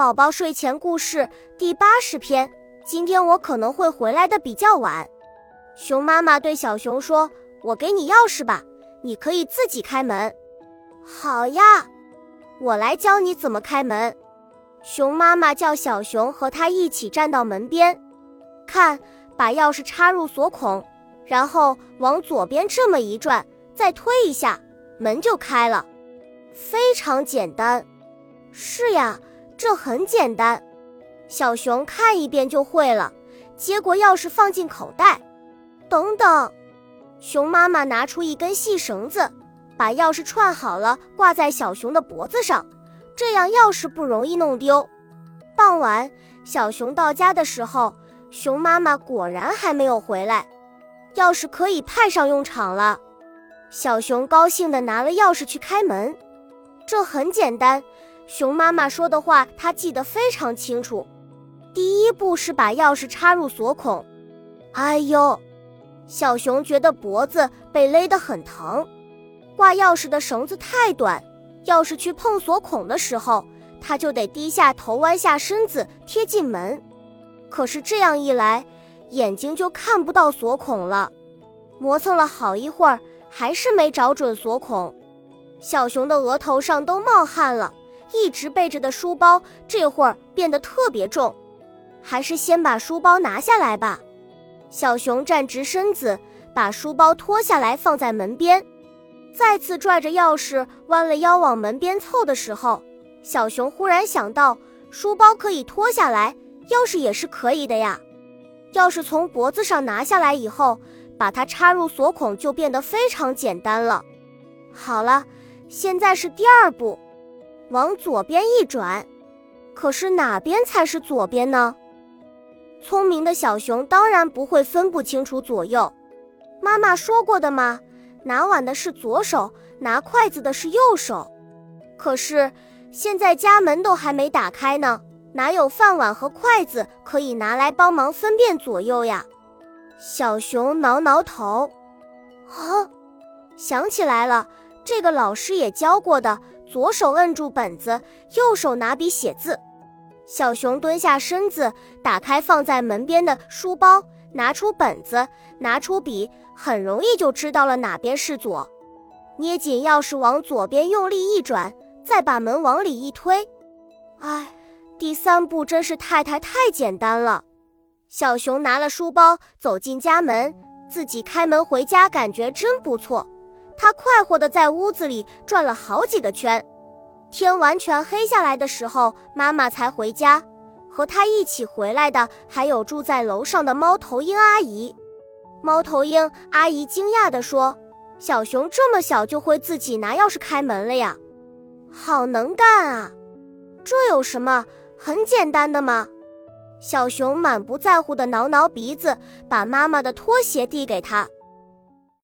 宝宝睡前故事第八十篇。今天我可能会回来的比较晚。熊妈妈对小熊说：“我给你钥匙吧，你可以自己开门。”好呀，我来教你怎么开门。熊妈妈叫小熊和他一起站到门边，看，把钥匙插入锁孔，然后往左边这么一转，再推一下，门就开了。非常简单。是呀。这很简单，小熊看一遍就会了。接过钥匙放进口袋，等等，熊妈妈拿出一根细绳子，把钥匙串好了，挂在小熊的脖子上，这样钥匙不容易弄丢。傍晚，小熊到家的时候，熊妈妈果然还没有回来，钥匙可以派上用场了。小熊高兴地拿了钥匙去开门，这很简单。熊妈妈说的话，他记得非常清楚。第一步是把钥匙插入锁孔。哎呦，小熊觉得脖子被勒得很疼。挂钥匙的绳子太短，钥匙去碰锁孔的时候，他就得低下头，弯下身子贴近门。可是这样一来，眼睛就看不到锁孔了。磨蹭了好一会儿，还是没找准锁孔。小熊的额头上都冒汗了。一直背着的书包这会儿变得特别重，还是先把书包拿下来吧。小熊站直身子，把书包脱下来放在门边，再次拽着钥匙弯了腰往门边凑的时候，小熊忽然想到，书包可以脱下来，钥匙也是可以的呀。钥匙从脖子上拿下来以后，把它插入锁孔就变得非常简单了。好了，现在是第二步。往左边一转，可是哪边才是左边呢？聪明的小熊当然不会分不清楚左右。妈妈说过的嘛？拿碗的是左手，拿筷子的是右手。可是现在家门都还没打开呢，哪有饭碗和筷子可以拿来帮忙分辨左右呀？小熊挠挠头，啊，想起来了，这个老师也教过的。左手摁住本子，右手拿笔写字。小熊蹲下身子，打开放在门边的书包，拿出本子，拿出笔，很容易就知道了哪边是左。捏紧钥匙，往左边用力一转，再把门往里一推。哎，第三步真是太太太简单了。小熊拿了书包走进家门，自己开门回家，感觉真不错。他快活地在屋子里转了好几个圈，天完全黑下来的时候，妈妈才回家。和他一起回来的还有住在楼上的猫头鹰阿姨。猫头鹰阿姨惊讶地说：“小熊这么小就会自己拿钥匙开门了呀，好能干啊！这有什么？很简单的嘛。”小熊满不在乎地挠挠鼻子，把妈妈的拖鞋递给他。